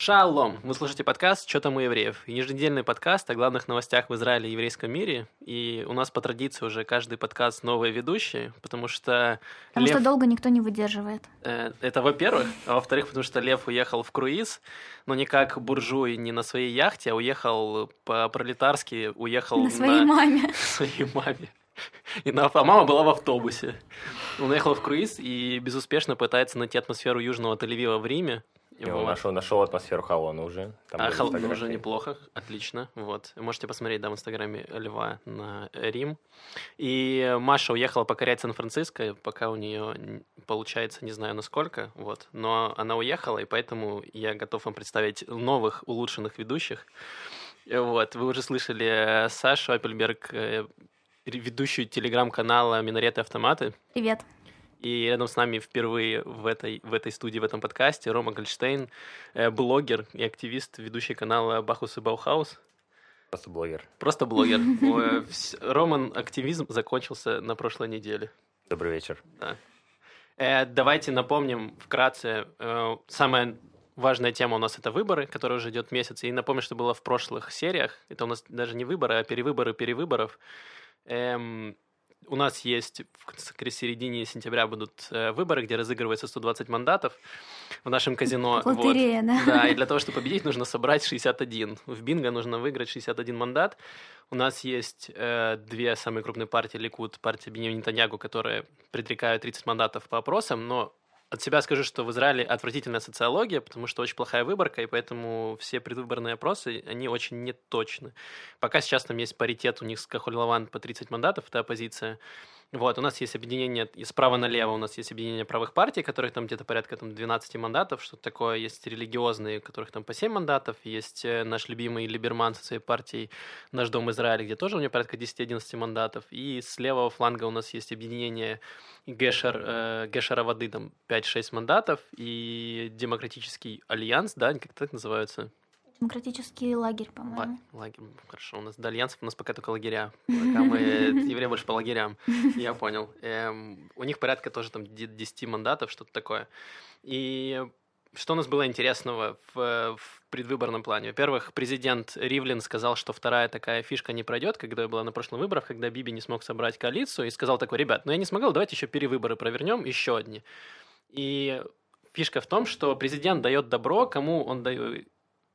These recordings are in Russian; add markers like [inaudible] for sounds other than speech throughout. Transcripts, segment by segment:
Шалом! Вы слушаете подкаст «Что там у евреев?» Еженедельный подкаст о главных новостях в Израиле и еврейском мире. И у нас по традиции уже каждый подкаст новые ведущие, потому что... Потому Лев... что долго никто не выдерживает. Э, Это во-первых. А во-вторых, потому что Лев уехал в круиз, но не как буржуй, не на своей яхте, а уехал по-пролетарски, уехал На своей маме. [laughs] своей маме. И на... А мама была в автобусе. Он уехал в круиз и безуспешно пытается найти атмосферу южного Тель-Авива в Риме. Вот. нашел, нашел атмосферу Халона уже. Там А фотографии. уже неплохо, отлично. Вот. Можете посмотреть, да, в инстаграме Льва на Рим. И Маша уехала покорять Сан-Франциско, пока у нее получается, не знаю насколько, вот. Но она уехала, и поэтому я готов вам представить новых улучшенных ведущих. Вот, вы уже слышали э, Сашу Аппельберг, э, ведущую телеграм-канала «Минареты автоматы». Привет. И рядом с нами впервые в этой, в этой студии, в этом подкасте Рома Гольштейн, э, блогер и активист, ведущий канала Бахус и Баухаус. Просто блогер. Просто блогер. [laughs] Роман активизм закончился на прошлой неделе. Добрый вечер. Э, Давайте напомним вкратце. э, Самая важная тема у нас это выборы, которые уже идет месяц. И напомню, что было в прошлых сериях. Это у нас даже не выборы, а перевыборы перевыборов. Эм, у нас есть в середине сентября будут э, выборы, где разыгрывается 120 мандатов в нашем казино. Вот. Лотерея, да? Да, и для того, чтобы победить, нужно собрать 61. В бинго нужно выиграть 61 мандат. У нас есть э, две самые крупные партии Ликуд, партия Бенjamin Нетаньягу, которые предрекают 30 мандатов по опросам, но от себя скажу, что в Израиле отвратительная социология, потому что очень плохая выборка, и поэтому все предвыборные опросы, они очень неточны. Пока сейчас там есть паритет у них с Кахоль-Лаван по 30 мандатов, это оппозиция. Вот, у нас есть объединение справа налево, у нас есть объединение правых партий, которых там где-то порядка там, 12 мандатов, что-то такое. Есть религиозные, которых там по 7 мандатов. Есть э, наш любимый Либерман со своей партией «Наш дом Израиля», где тоже у него порядка 10-11 мандатов. И с левого фланга у нас есть объединение Гешер, э, Гешера воды, там 5-6 мандатов. И Демократический альянс, да, как так называются? Демократический лагерь, по-моему. Ла- Лагерь, хорошо. У нас до альянсов у нас пока только лагеря. Пока мы [laughs] евреи больше по лагерям. Я понял. Эм, у них порядка тоже там де- 10 мандатов, что-то такое. И что у нас было интересного в, в предвыборном плане? Во-первых, президент Ривлин сказал, что вторая такая фишка не пройдет, когда была на прошлых выборах, когда Биби не смог собрать коалицию, и сказал такой, ребят, ну я не смогу, давайте еще перевыборы провернем, еще одни. И фишка в том, что президент дает добро, кому он дает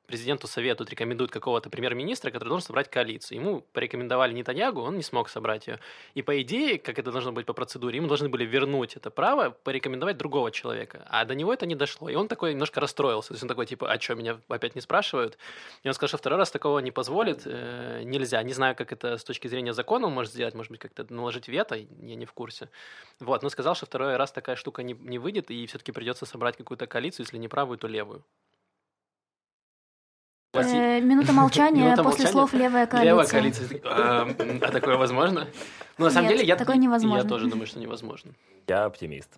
президенту советуют, рекомендуют какого-то премьер-министра, который должен собрать коалицию. Ему порекомендовали Нетаньягу, он не смог собрать ее. И по идее, как это должно быть по процедуре, ему должны были вернуть это право, порекомендовать другого человека. А до него это не дошло. И он такой немножко расстроился. То есть он такой, типа, а что, меня опять не спрашивают? И он сказал, что второй раз такого не позволит, э, нельзя. Не знаю, как это с точки зрения закона он может сделать, может быть, как-то наложить вето, я не в курсе. Вот, но сказал, что второй раз такая штука не, не выйдет, и все-таки придется собрать какую-то коалицию, если не правую, то левую. Э, минута [laughs] молчания Минута после молчания? слов «левая коалиция». Левая коалиция. А а такое возможно? Ну, на самом деле, я такое невозможно. Я тоже думаю, что невозможно. Я оптимист.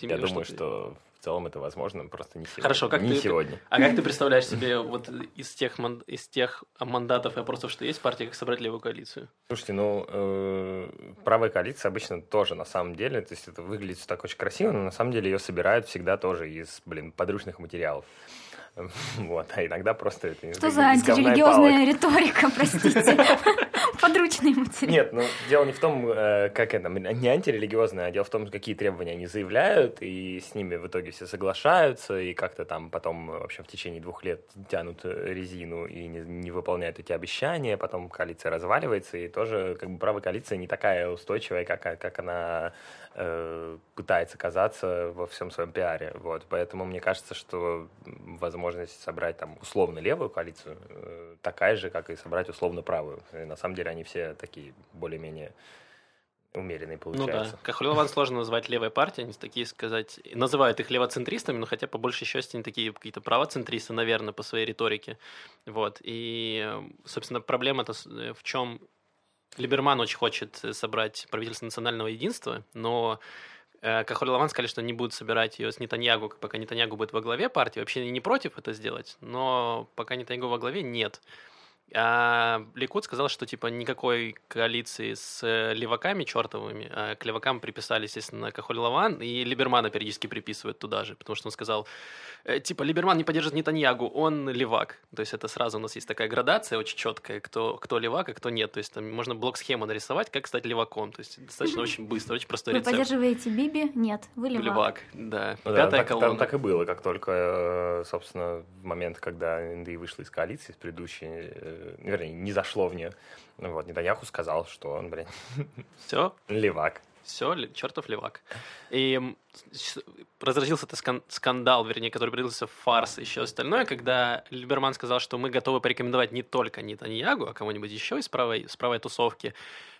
Я думаю, что в целом это возможно, просто не сегодня. Хорошо, как не ты- сегодня. А как ты представляешь себе вот из тех, ман- из тех мандатов и опросов, что есть в партии, как собрать левую коалицию? Слушайте, ну, э, правая коалиция обычно тоже, на самом деле, то есть это выглядит так очень красиво, но на самом деле ее собирают всегда тоже из, блин, подручных материалов. [laughs] Вот, а иногда просто это Что за антирелигиозная риторика, [laughs] простите? [laughs] Подручные материалы. Нет, ну дело не в том, э, как это, не антирелигиозное, а дело в том, какие требования они заявляют, и с ними в итоге все соглашаются, и как-то там потом, э, в общем, в течение двух лет тянут э, резину и не, не выполняют эти обещания, потом коалиция разваливается, и тоже как бы правая коалиция не такая устойчивая, как, как она э, пытается казаться во всем своем пиаре. Вот. Поэтому мне кажется, что возможность собрать там условно левую коалицию э, такая же, как и собрать условно правую. И на самом деле они все такие более-менее умеренные Ну да, получаются. Кахулеван сложно назвать левой партией, они такие сказать, называют их левоцентристами, но хотя по большей части они такие какие-то правоцентристы, наверное, по своей риторике. Вот, и, собственно, проблема-то э, в чем Либерман очень хочет э, собрать правительство национального единства, но э, Кахоль Лаван сказали, что не будут собирать ее с Нетаньягу, пока Нетаньягу будет во главе партии. Вообще не против это сделать, но пока Нетаньягу во главе нет. А Ликут сказал, что типа никакой коалиции с э, леваками чертовыми, а к левакам приписали, естественно, Кахоль Лаван, и Либермана периодически приписывают туда же, потому что он сказал, э, типа, Либерман не поддержит Нетаньягу, он левак. То есть это сразу у нас есть такая градация очень четкая, кто, кто левак, а кто нет. То есть там можно блок-схему нарисовать, как стать леваком. То есть достаточно [laughs] очень быстро, очень простой Вы рецепт. поддерживаете Биби? Нет, вы левак. Левак, да. Ну Пятая так, там колонна. так и было, как только, э, собственно, в момент, когда НДИ вышла из коалиции, с предыдущей, вернее, не зашло в нее, вот, Нетаньяху сказал, что он, блин, [laughs] Все, левак. Все, чертов левак. И разразился этот скан- скандал, вернее, который превратился в фарс и еще остальное, когда Либерман сказал, что мы готовы порекомендовать не только Нетаньягу, а кого-нибудь еще из правой, с правой тусовки.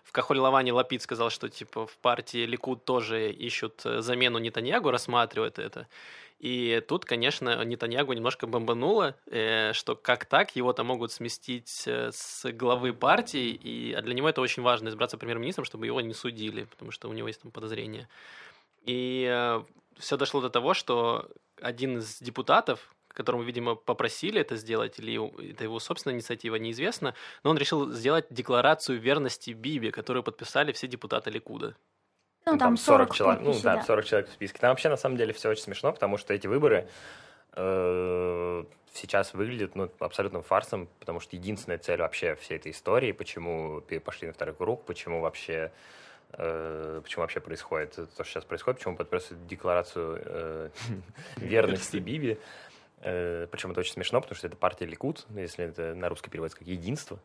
В Кахоль Лаване Лапид сказал, что типа в партии Ликуд тоже ищут э, замену Нетаньягу, рассматривают это. И тут, конечно, Нетаньягу немножко бомбануло, э, что как так его-то могут сместить э, с главы партии, и, а для него это очень важно, избраться премьер-министром, чтобы его не судили, потому что у него есть там подозрения. И все дошло до того, что один из депутатов, которому, видимо, попросили это сделать, или это его собственная инициатива, неизвестно, но он решил сделать декларацию верности Биби, которую подписали все депутаты Ликуда. Ну, там 40 человек. Ну да, да. 40 человек в списке. Там вообще на самом деле все очень смешно, потому что эти выборы э, сейчас выглядят ну, абсолютным фарсом, потому что единственная цель вообще всей этой истории, почему пошли на второй круг, почему вообще э, почему вообще происходит то, что сейчас происходит, почему подписывают декларацию э, [laughs] верности Биби. Э, Причем это очень смешно, потому что это партия Ликут, если это на русский переводится как единство.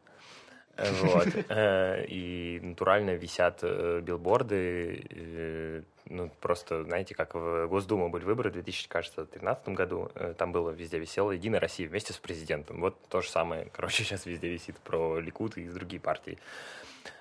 Вот. [laughs] Э, И натурально висят э, билборды. э, Ну, просто, знаете, как в Госдуму были выборы в 2013 году. Там было везде висело «Единая Россия» вместе с президентом. Вот то же самое, короче, [laughs] сейчас везде висит про Ликут и другие партии.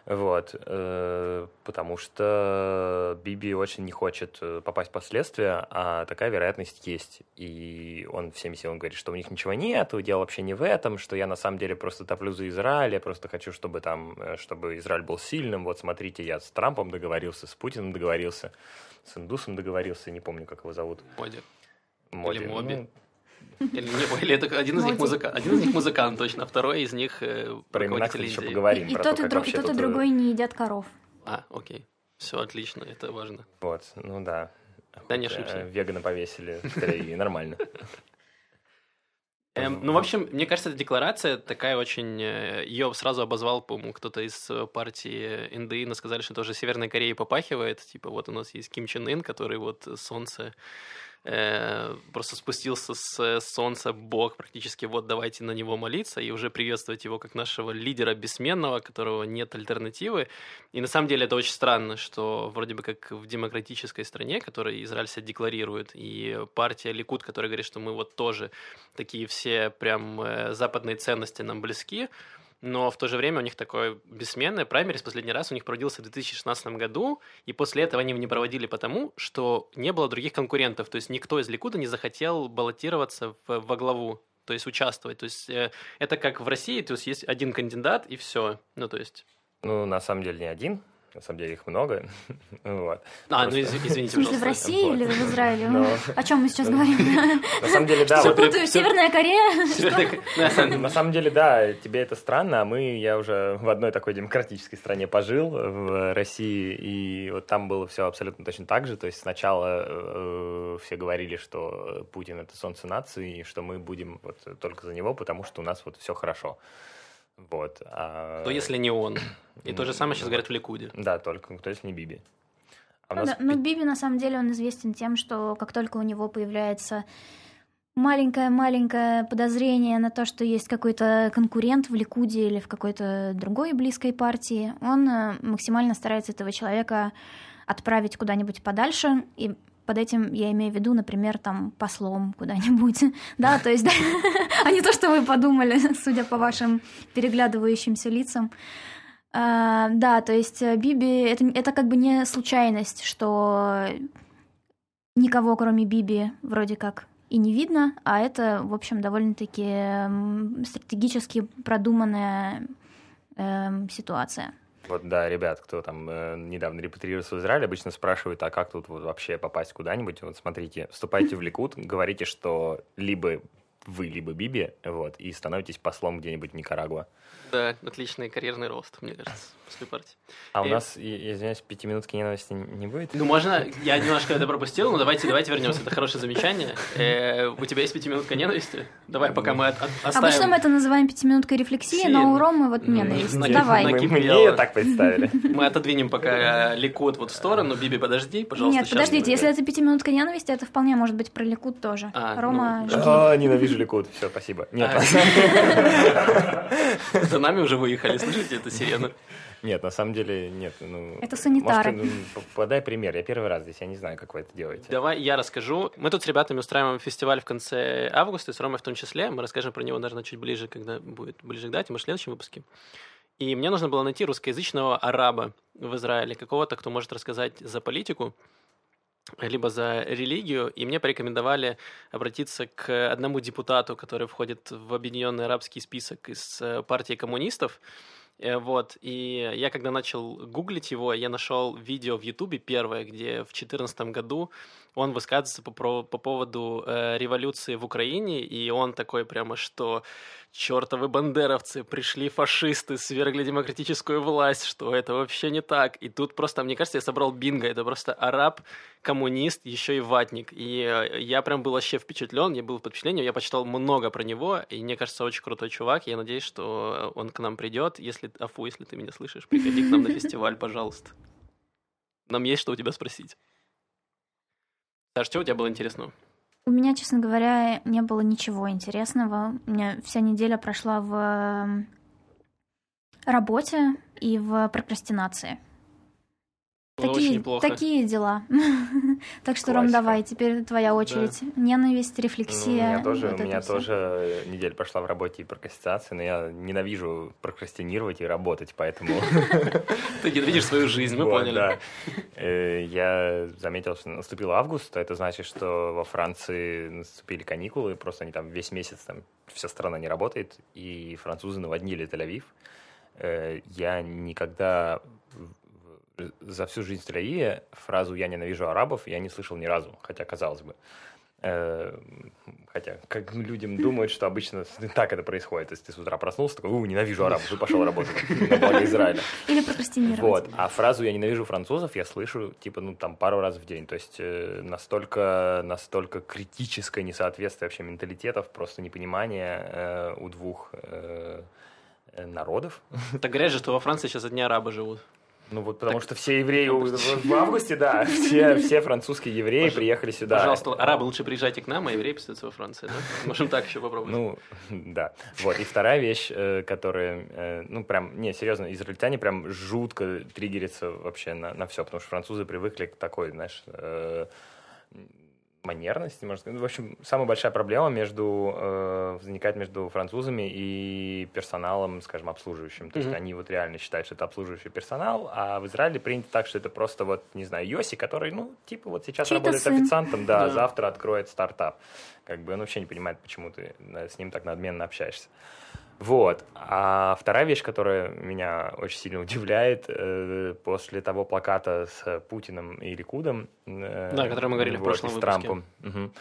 Вот. э, Потому что Биби очень не хочет э, попасть в последствия, а такая вероятность есть. И он всеми силами говорит, что у них ничего нет, дело вообще не в этом, что я на самом деле просто топлю за Израиль, я просто хочу, чтобы там, э, чтобы Израиль был сильным. Вот смотрите, я с Трампом договорился, с Путиным договорился, с Индусом договорился, не помню, как его зовут. Моди. Моди. Моби. Ну, Или, не, или это один из них Моди. музыкант, один из них музыкант точно, а второй из них э, про имена, кстати, еще поговорим. И тот, то, и, друг- и тот, и тут, э, другой не едят коров. А, окей. Все отлично, это важно. Вот, ну да. Да, не ошибся. э, Вегана повесили, и нормально. Эм, ну, в общем, мне кажется, эта декларация такая очень... Ее сразу обозвал, по-моему, кто-то из партии НДИ, сказали, что тоже Северной Кореей попахивает. Типа, вот у нас есть Ким Чен Ын, который вот солнце э, просто спустился с солнца бог практически, вот давайте на него молиться и уже приветствовать его как нашего лидера бессменного, которого нет альтернативы. И на самом деле это очень странно, что вроде бы как в демократической стране, которой Израиль себя декларирует, и партия Ликут, которая говорит, что мы вот тоже такие все прям э, западные ценности нам близки, но в то же время у них такое бессменное праймерис последний раз у них проводился в 2016 году, и после этого они его не проводили потому, что не было других конкурентов, то есть никто из Ликуда не захотел баллотироваться в, во главу, то есть участвовать. То есть э, это как в России, то есть есть один кандидат и все. Ну, то есть... Ну, на самом деле не один, на самом деле их много. [laughs] Вот. А, ну из- извините, В смысле, в. России Вот. или в Израиле? Но- О чем мы сейчас говорим? На самом деле, да, Все вот- путаю, Северная Корея. [laughs] На самом деле, да, тебе это странно, а мы, я уже в одной такой демократической стране пожил, в России, и вот там было все абсолютно точно так же. То есть сначала э, все говорили, что Путин это солнце нации, и что мы будем вот только за него, потому что у нас вот все хорошо. Вот. а- То если не он. И то же самое сейчас Ну, говорят в Ликуде. Да, только то есть не Биби. А Ну нас да, но пи- Биби на самом деле он известен тем, что как только у него появляется маленькое-маленькое подозрение на то, что есть какой-то конкурент в Ликуде или в какой-то другой близкой партии, он э, максимально старается этого человека отправить куда-нибудь подальше и под этим я имею в виду, например, там послом куда-нибудь, [laughs] да, то есть, а не то, что вы подумали, [laughs] судя по вашим переглядывающимся лицам. А, да, то есть э, Биби это, это как бы не случайность, что никого, кроме Биби, вроде как и не видно, а это, в общем, довольно-таки стратегически продуманная эм, ситуация. Вот, да, ребят, кто там э, недавно репатриировался в Израиль, обычно спрашивают, а как тут вот вообще попасть куда-нибудь? Вот смотрите, вступайте в Ликут, говорите, что либо вы либо Биби, вот, и становитесь послом где-нибудь в Никарагуа. Да, отличный карьерный рост, мне кажется, после партии. А у И- нас, я извиняюсь, пятиминутки ненависти не будет? Ну, можно, я немножко это пропустил, но давайте, давайте вернемся, это хорошее замечание. Э, у тебя есть пятиминутка ненависти? Давай, пока мы от- от- оставим... Обычно мы это называем пятиминуткой рефлексии, но у Ромы вот ненависть. накип- Давай. Мы, мы мне так представили. [laughs] Мы отодвинем пока э, Ликут вот в сторону. Биби, подожди, пожалуйста. Нет, подождите, если это пятиминутка ненависти, это вполне может быть про Ликут тоже. А, Рома, ну. А, ненавижу Ликут. Все, спасибо. Нет, А. [laughs] нами уже выехали, слышите эту сирену? [laughs] нет, на самом деле нет. Ну, Это санитары. может, ну, подай пример. Я первый раз здесь, я не знаю, как вы это делаете. Давай я расскажу. Мы тут с ребятами устраиваем фестиваль в конце августа, и с Ромой в том числе. Мы расскажем про него, наверное, чуть ближе, когда будет ближе к дате, может, в следующем выпуске. И мне нужно было найти русскоязычного араба в Израиле, какого-то, кто может рассказать за политику, либо за религию, и мне порекомендовали обратиться к одному депутату, который входит в объединенный арабский список из э, партии коммунистов. Э, Вот, и я когда начал гуглить его, я нашел видео в Ютубе первое, где в 2014 году он высказывается по, по поводу э, революции в Украине, и он такой прямо, что чертовы бандеровцы, пришли фашисты, свергли демократическую власть, что это вообще не так. И тут просто, мне кажется, я собрал бинго, это просто араб, коммунист, еще и ватник. И э, я прям был вообще впечатлен, я был под впечатлением, я почитал много про него, и мне кажется, очень крутой чувак. Я надеюсь, что он к нам придет. Если, Афу, если ты меня слышишь, приходи к нам на фестиваль, пожалуйста. Нам есть что у тебя спросить. Саш, что у тебя было интересного? У меня, честно говоря, не было ничего интересного. У меня вся неделя прошла в эм, работе и в прокрастинации. Было очень Такие, неплохо. такие дела. [laughs] Так что, Ром, Классика. давай, теперь твоя очередь. Ненависть, Ну, у рефлексия. меня тоже, вот у меня тоже неделя прошла в работе и прокрастинации, но я ненавижу прокрастинировать и работать, поэтому... [laughs] Ты ненавидишь свою жизнь, мы Вот, поняли. да. Э, Я заметил, что наступил август, а это значит, что во Франции наступили каникулы, просто они там весь месяц, там вся страна не работает, и французы наводнили Тель-Авив. Э, Я никогда за всю жизнь в Тель-Авиве фразу «я ненавижу арабов» я не слышал ни разу, хотя казалось бы. Э, Хотя, как людям думают, что обычно так это происходит. То есть ты с утра проснулся, такой, у, ненавижу арабов, и пошел работать на благо Израиля. Или прокрастинировать. Вот. А фразу «я ненавижу французов» я слышу, типа, ну, там, пару раз в день. То есть э, настолько, настолько критическое несоответствие вообще менталитетов, просто непонимание э, у двух э, народов. Так говорят же, что во Франции сейчас одни арабы живут. Ну, вот потому Так, что все евреи в августе, да, [laughs] все, все французские евреи Пож- приехали сюда. Пожалуйста, арабы, лучше приезжайте к нам, а евреи писаются во Франции, да? Можем так еще попробовать. Ну, да. Вот. И вторая вещь, э, которая, э, ну, прям, не, серьезно, израильтяне прям жутко триггерятся вообще на, на все, потому что французы привыкли к такой, знаешь, э, манерности, может сказать. В общем, самая большая проблема между, э, возникает между французами и персоналом, скажем, обслуживающим. То есть Мгм. они вот реально считают, что это обслуживающий персонал, а в Израиле принято так, что это просто вот, не знаю, Йоси, который, ну, типа вот сейчас Чей-то работает сын. официантом, да, Да. завтра откроет стартап. Как бы он вообще не понимает, почему ты э, с ним так надменно общаешься. Вот. А вторая вещь, которая меня очень сильно удивляет, э, после того плаката с Путиным и Ликудом... э, Да, о котором мы говорили в вот, прошлом и с выпуске. Трампом. Мгм.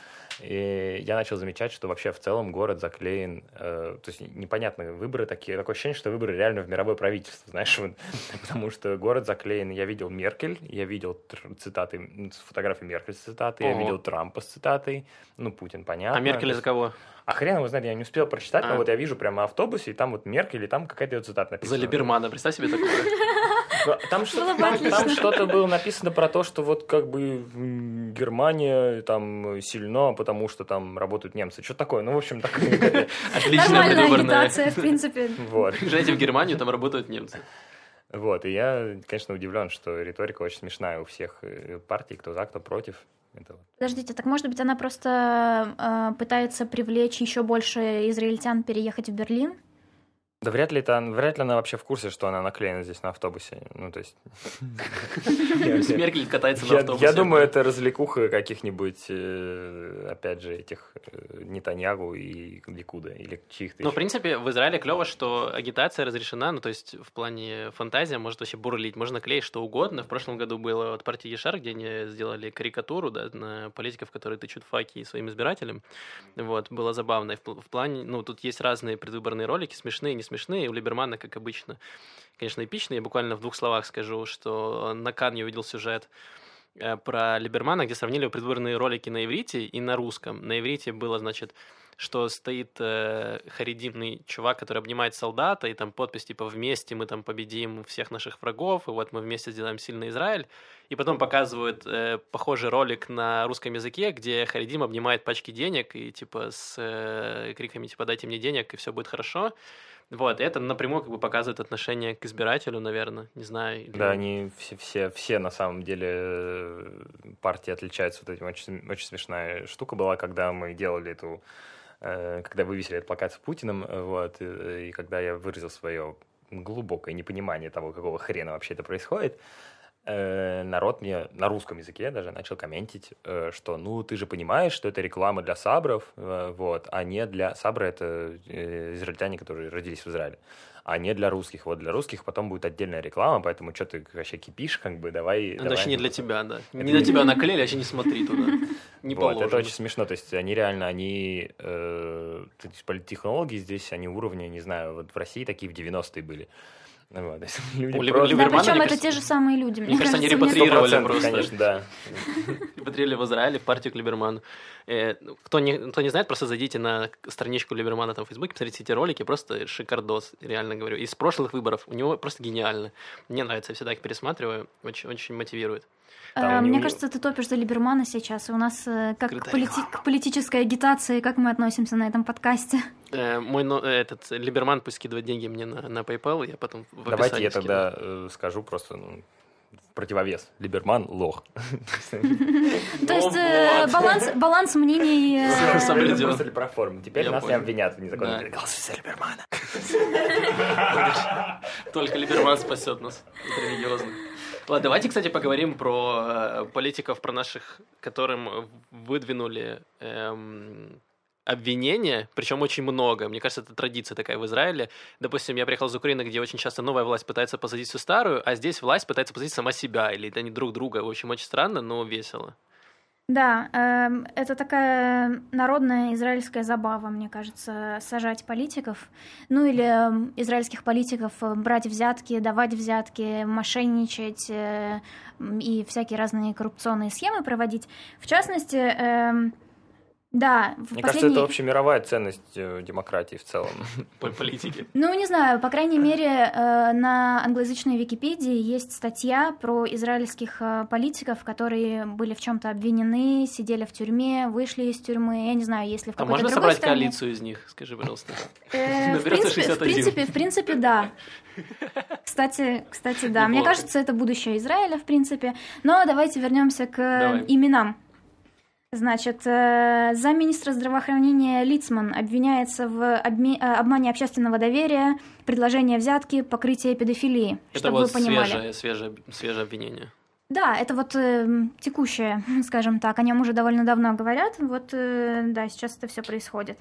И я начал замечать, что вообще в целом город заклеен, э, то есть непонятно, выборы такие, такое ощущение, что выборы реально в мировое правительство, [laughs] знаешь, вот, потому что город заклеен, я видел Меркель, я видел цитаты, фотографии Меркель с цитатой, я видел Трампа с цитатой, ну, Путин, понятно. А Меркель за кого? А хрен его знает, я не успел прочитать, А. но вот я вижу прямо автобусе, и там вот Меркель, и там какая-то ее цитата За написана. Либермана, представь себе такое. [laughs] Там, что, бы там, что-то было написано про то, что вот как бы Германия там сильна, потому что там работают немцы. Что такое? Ну, в общем, так. [laughs] Отличная агитация, в принципе. Вот. Приезжайте в Германию, там работают немцы. Вот. И я, конечно, удивлен, что риторика очень смешная у всех э, партий, кто за, кто против. Это вот. Подождите, так может быть она просто э, пытается привлечь еще больше израильтян переехать в Берлин? Да вряд ли, это, вряд ли она вообще в курсе, что она наклеена здесь на автобусе. Ну, то есть... [laughs] Меркель катается на автобусе. Я думаю, это развлекуха каких-нибудь, э, опять же, этих э, Нетаньягу и Ликуда, или чьих-то Ну, в принципе, в Израиле клево, что агитация разрешена, ну, то есть в плане фантазия может вообще бурлить, можно клеить что угодно. В прошлом году было от партии Ешар, где они сделали карикатуру, да, на политиков, которые тычут факи своим избирателям. Вот, было забавно. В плане, ну, тут есть разные предвыборные ролики, смешные, не смешные. У Либермана, как обычно, конечно, эпичные. Я буквально в двух словах скажу, что на Кан я увидел сюжет э, про Либермана, где сравнили предвыборные ролики на иврите и на русском. На иврите было, значит, что стоит э, харидимный чувак, который обнимает солдата, и там подпись типа «Вместе мы там победим всех наших врагов, и вот мы вместе сделаем сильный Израиль». И потом показывают э, похожий ролик на русском языке, где Харидим обнимает пачки денег и типа с э, криками типа «Дайте мне денег, и все будет хорошо». Вот, это напрямую как бы показывает отношение к избирателю, наверное, не знаю. Или... Да, они все, все, все на самом деле э, партии отличаются вот этим. Очень, очень смешная штука была, когда мы делали эту, э, когда вывесили этот плакат с Путиным, вот, и, и когда я выразил свое глубокое непонимание того, какого хрена вообще это происходит, Э, народ мне на русском языке даже начал комментить, э, что ну ты же понимаешь, что это реклама для сабров, э, вот, а не для сабры это израильтяне, которые родились в Израиле, а не для русских. Вот для русских потом будет отдельная реклама, поэтому что ты вообще кипишь, как бы давай. Ну, давай. не для тебя, да. Это не на тебя наклеили, вообще не смотри туда. [laughs] Не вот, это очень смешно. То есть они реально, они э, политтехнологи здесь, они уровня, не знаю, вот в России такие в 90-е были. Вот, [laughs] люди У просто... Да, причем это те же самые люди. Мне, мне кажется, кажется, они репатриировали просто. конечно, да. [laughs] Репатриировали в Израиле в партию к Либерману. Э, кто не, кто не знает, просто зайдите на страничку Либермана там в Фейсбуке, посмотрите эти ролики, просто шикардос, реально говорю. Из прошлых выборов у него просто гениально. Мне нравится, я всегда их пересматриваю, очень, очень мотивирует. Там а, Мне кажется, ты топишь за Либермана сейчас, и у нас э, как к, полити... к политической агитации, как мы относимся на этом подкасте? [laughs] Э, мой но, этот Либерман пусть скидывает деньги мне на, на PayPal, я потом в Давайте я тогда э, скажу просто ну, противовес. Либерман лох. [laughs] То есть э, баланс мнений... Просто про форму. Теперь нас не обвинят в незаконном Голосуй за Либермана. [laughs] Только Либерман спасет нас от религиозных. Ладно, давайте, кстати, поговорим про э, политиков, про наших, которым выдвинули эм, обвинения, причем очень много. Мне кажется, это традиция такая в Израиле. Допустим, я приехал из Украины, где очень часто новая власть пытается посадить всю старую, а здесь власть пытается посадить сама себя, или они друг друга. В общем, очень странно, но весело. Да, э, это такая народная израильская забава, мне кажется, сажать политиков, ну или э, израильских политиков э, брать взятки, давать взятки, мошенничать э, и всякие разные коррупционные схемы проводить. В частности, э, да, в Мне последние... кажется, это общемировая ценность э, демократии в целом. [laughs] По политике. Ну, не знаю, по крайней мере, э, на англоязычной Википедии есть статья про израильских э, политиков, которые были в чем-то обвинены, сидели в тюрьме, вышли из тюрьмы. Я не знаю, если в какой-то А можно собрать коалицию из них? Скажи, пожалуйста. [laughs] В принципе, в принципе, да. [laughs] Кстати, кстати, да. Мне кажется, это будущее Израиля, в принципе. Но давайте вернемся к именам Значит, э, замминистра здравоохранения Лицман обвиняется в. Э, обмане общественного доверия, предложение взятки, покрытие педофилии. Это чтобы вот вы понимали. свежее, свежее, свежее обвинение. Да, это вот э, текущее, [laughs] скажем так, о нем уже довольно давно говорят. Вот, э, да, сейчас это все происходит.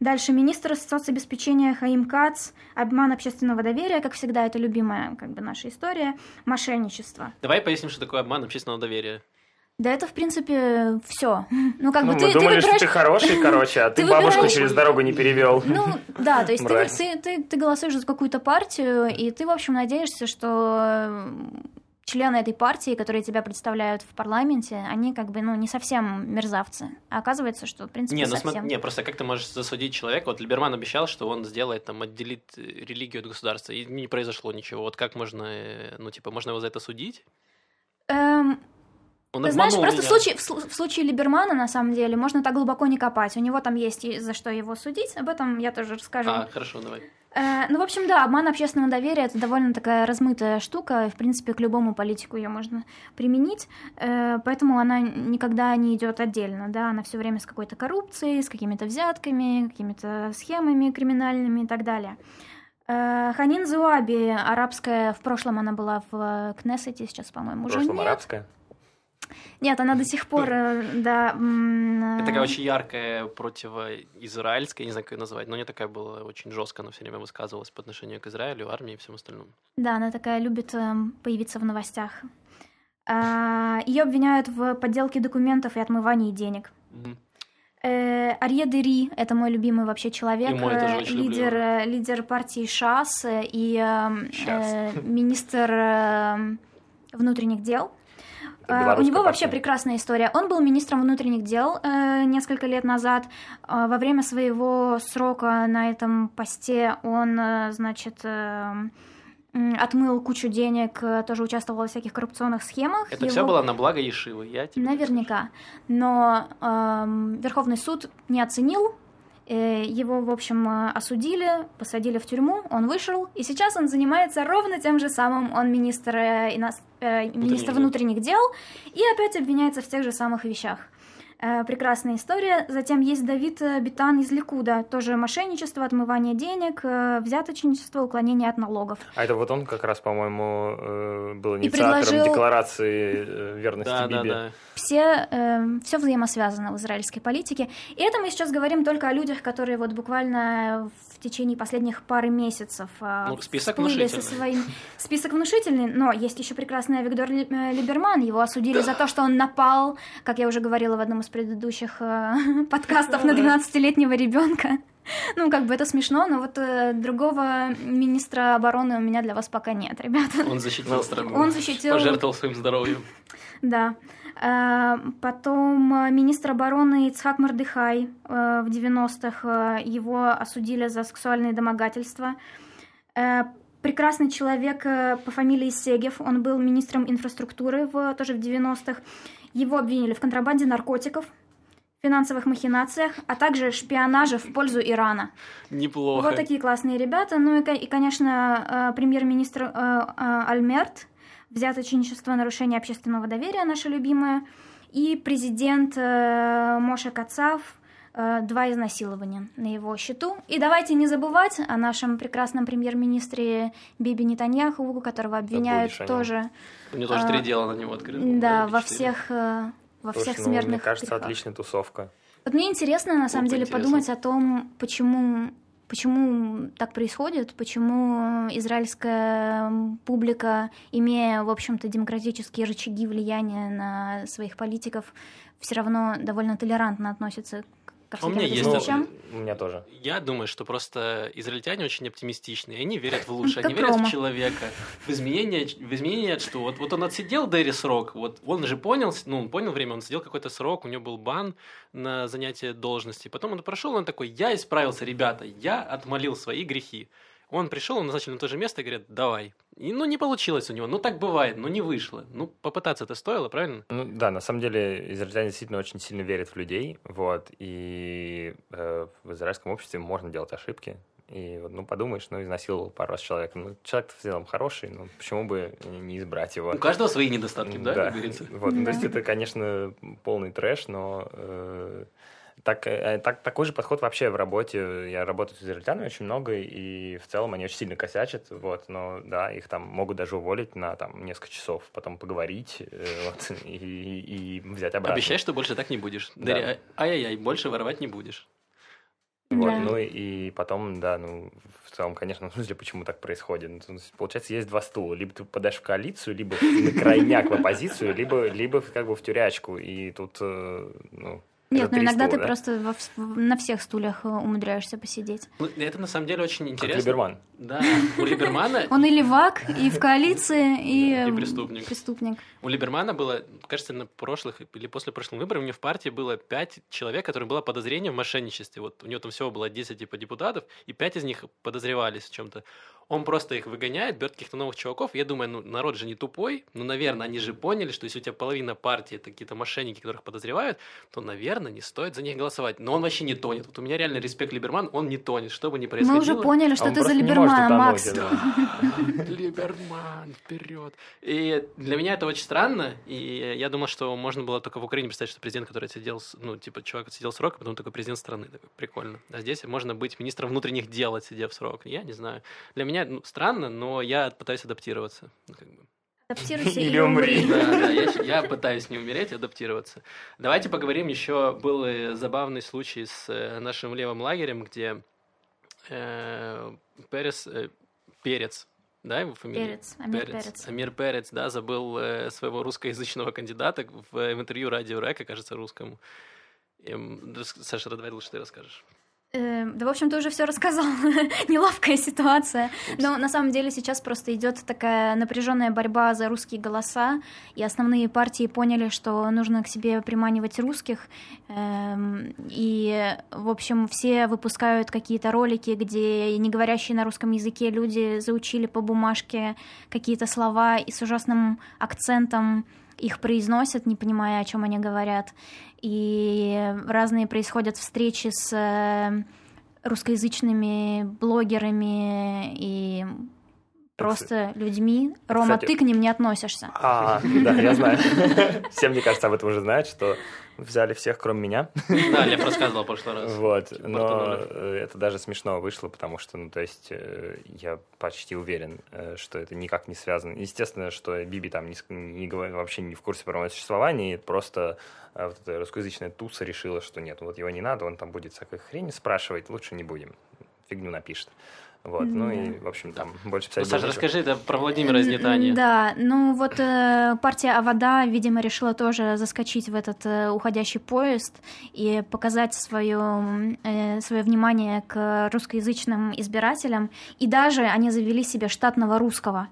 Дальше министр соцобеспечения Хаим Кац, обман общественного доверия, как всегда, это любимая как бы наша история, мошенничество. Давай поясним, что такое обман общественного доверия. Да это, в принципе, все. Ну, как ну, бы ты, мы ты думали, выбираешь... что ты хороший, короче, а [laughs] ты, ты бабушку выбираешь... через дорогу не перевел. Ну, да, то есть ты, ты, ты, ты голосуешь за какую-то партию, и ты, в общем, надеешься, что члены этой партии, которые тебя представляют в парламенте, они как бы, ну, не совсем мерзавцы. А оказывается, что, в принципе, не, ну, совсем... См... Не, просто как ты можешь засудить человека? Вот Либерман обещал, что он сделает, там, отделит религию от государства, и не произошло ничего. Вот как можно, э, ну, типа, можно его за это судить? Эм, он Ты знаешь, просто в случае, в, в случае Либермана, на самом деле, можно так глубоко не копать. У него там есть за что его судить, об этом я тоже расскажу. А, хорошо, давай. Э, ну, в общем, да, обман общественного доверия – это довольно такая размытая штука, в принципе, к любому политику ее можно применить, э, поэтому она никогда не идет отдельно, да, она все время с какой-то коррупцией, с какими-то взятками, какими-то схемами криминальными и так далее. Э, Ханин Зуаби, арабская, в прошлом она была в Кнессете, сейчас, по-моему, В уже прошлом нет. арабская. Нет, она до сих пор, э, да... Это э, такая очень яркая противоизраильская, не знаю, как ее назвать, но не такая была очень жестко, она все время высказывалась по отношению к Израилю, армии и всем остальному. Да, она такая любит эм, появиться в новостях. Ее обвиняют в подделке документов и отмывании денег. Э, Арье Дери — это мой любимый вообще человек, э, очень люблю лидер, э, лидер партии ШАС э, и эм, Щас. э, министр эм, внутренних дел. Э, У него вообще партия. прекрасная история. Он был министром внутренних дел э, несколько лет назад. Э, во время своего срока на этом посте он, э, значит, э, отмыл кучу денег, э, тоже участвовал во всяких коррупционных схемах. Это Его- все было на благо Ешивы, я тебе Наверняка. Но эм, Верховный суд не оценил. Э, Его, в общем, э, осудили, посадили в тюрьму, он вышел, и сейчас он занимается ровно тем же самым. Он министр, э, э, министр внутренних дел и опять обвиняется в тех же самых вещах. Э, Прекрасная история. Затем есть Давид э, Битан из Ликуда. Тоже мошенничество, отмывание денег, э, взяточничество, уклонение от налогов. А это вот он как раз, по-моему, э, был инициатором предложил- декларации э, верности Да, да, Биби. да. все, все взаимосвязано в израильской политике. И это мы сейчас говорим только о людях, которые вот буквально в течение последних пары месяцев Ну, список всплыли со внушительный. своим... Список внушительный, но есть еще прекрасный Виктор Ли- э, Либерман. Его осудили [laughs] за то, что он напал, как я уже говорила в одном из предыдущих э, [laughs] подкастов, на 12-летнего ребенка. [laughs] Ну, как бы это смешно, но вот э, другого министра обороны у меня для вас пока нет, ребята. Он защитил Ну, страну. Он защитил Пожертвовал своим здоровьем. да. Э, Потом э, министр обороны Ицхак Мордыхай в 90-х э, его осудили за сексуальные домогательства. Прекрасный человек по фамилии Сегев, он был министром инфраструктуры в, тоже в 90-х. Его обвинили в контрабанде наркотиков, финансовых махинациях, а также шпионаже в пользу Ирана. Неплохо. Вот такие классные ребята. Ну и, и, конечно, э, премьер-министр э, э, Альмерт, взяточничество, нарушение общественного доверия, наша любимая, и президент Моше Кацав, два изнасилования на его счету. И давайте не забывать о нашем прекрасном премьер-министре Биби Нетаньяху, которого обвиняют нем. тоже, У него тоже а, три дела на него открыты. да, во всех, э, во Слушай, всех ну, смертных мне кажется, грехах. отличная тусовка. Вот мне интересно, на самом Глупо деле, интересно. подумать о том, почему, почему так происходит, почему израильская публика, имея, в общем-то, демократические рычаги влияния на своих политиков, все равно довольно толерантно относится А у меня этим есть Ну, вещам. у меня тоже. Я думаю, что просто израильтяне очень оптимистичны, и они верят в лучшее, они верят в человека, в изменения, в изменения, что вот, вот он отсидел Дэри срок, вот он же понял, ну, он понял время, он сидел какой-то срок, у него был бан на занятие должности, потом он прошел, он такой, я исправился, ребята, я отмолил свои грехи. Он пришел, он назначил на то же место и говорит, давай. И, ну, не получилось у него, ну, так бывает, ну, не вышло. Ну, попытаться это стоило, правильно? Ну да, на самом деле израильтяне действительно очень сильно верят в людей, вот, и э, в израильском обществе можно делать ошибки. И вот, ну, подумаешь, ну, изнасиловал пару раз человека. Ну, человек в целом хороший, ну, почему бы не избрать его? У каждого свои недостатки, да, как говорится? Вот, ну, то есть Да. это, конечно, полный трэш, но э, так, э, так, такой же подход вообще в работе. Я работаю с израильтянами очень много, и в целом они очень сильно косячат, вот, но да, их там могут даже уволить на там несколько часов, потом поговорить э, [laughs] вот, и, и взять обратно. Обещай, что больше так не будешь. Да. Дарья, а- ай-яй-яй, больше воровать не будешь. Вот, Да. ну и потом, да, ну, в целом, конечно, [laughs] в смысле, почему так происходит. Ну, получается, есть два стула. Либо ты попадаешь в коалицию, либо на крайняк в оппозицию, либо, либо как бы в тюрячку. И тут, э, ну, Нет, ну три иногда ты стула, да? просто во на всех стульях э, умудряешься посидеть. Ну, это на самом деле очень Как интересно. Либерман. Да, у Либермана... [laughs] Он и левак, и в коалиции, и, Да, и преступник. преступник. У Либермана было, кажется, на прошлых или после прошлых выборов у него в партии было пять человек, которым было подозрение в мошенничестве. Вот у него там всего было 10 типа депутатов, и пять из них подозревались в чем-то. Он просто их выгоняет, берет каких-то новых чуваков. Я думаю, ну, народ же не тупой, ну, наверное, они же поняли, что если у тебя половина партии это какие-то мошенники, которых подозревают, то, наверное, не стоит за них голосовать. Но он вообще не тонет. Вот у меня реально респект Либерман, он не тонет, что бы ни происходило. Мы уже поняли, что а ты за Либермана, Макс. [laughs] Либерман, вперед. И для меня это очень странно, и я думал, что можно было только в Украине представить, что президент, который сидел, ну, типа, чувак сидел срок, а потом такой президент страны. Такой, прикольно. А здесь можно быть министром внутренних дел, отсидев срок. Я не знаю. Для меня ну, странно, но я пытаюсь адаптироваться. Ну, как бы. Адаптируйся или умри. Да, да, я, я пытаюсь не умереть, адаптироваться. Давайте поговорим еще. Был забавный случай с э, нашим левым лагерем, где э, Перес, э, Перец, да, его фамилия? Перец, Амир Перец. Перец. Амир Перец, да, забыл э, своего русскоязычного кандидата в, в интервью радио Река, кажется, русскому. И, Саша, давай лучше ты расскажешь. Э, да, в общем, ты уже все рассказал. [laughs] Неловкая ситуация. Но на самом деле сейчас просто идет такая напряженная борьба за русские голоса, и основные партии поняли, что нужно к себе приманивать русских. Эм, и, в общем, все выпускают какие-то ролики, где не говорящие на русском языке люди заучили по бумажке какие-то слова и с ужасным акцентом их произносят, не понимая, о чем они говорят. И разные происходят встречи с э, русскоязычными блогерами и просто людьми. Рома, Кстати, ты к ним не относишься. А, да, я знаю. [laughs] Все, мне кажется, об этом уже знают, что взяли всех, кроме меня. Да, я рассказывал в прошлый раз. Вот, типа но это даже смешно вышло, потому что, ну, то есть, э, я почти уверен, э, что это никак не связано. Естественно, что Биби там не, не, вообще не в курсе про мое существование, просто э, вот эта русскоязычная туса решила, что нет, вот его не надо, он там будет всякой хрени спрашивать, лучше не будем. Фигню напишет. Вот, ну и, в общем, там больше писать. Ну, Саша, расскажи это про Владимира из Нетании. Да, ну вот э, партия Авода, видимо, решила тоже заскочить в этот э, уходящий поезд и показать свое, э, свое внимание к русскоязычным избирателям. И даже они завели себе штатного русского.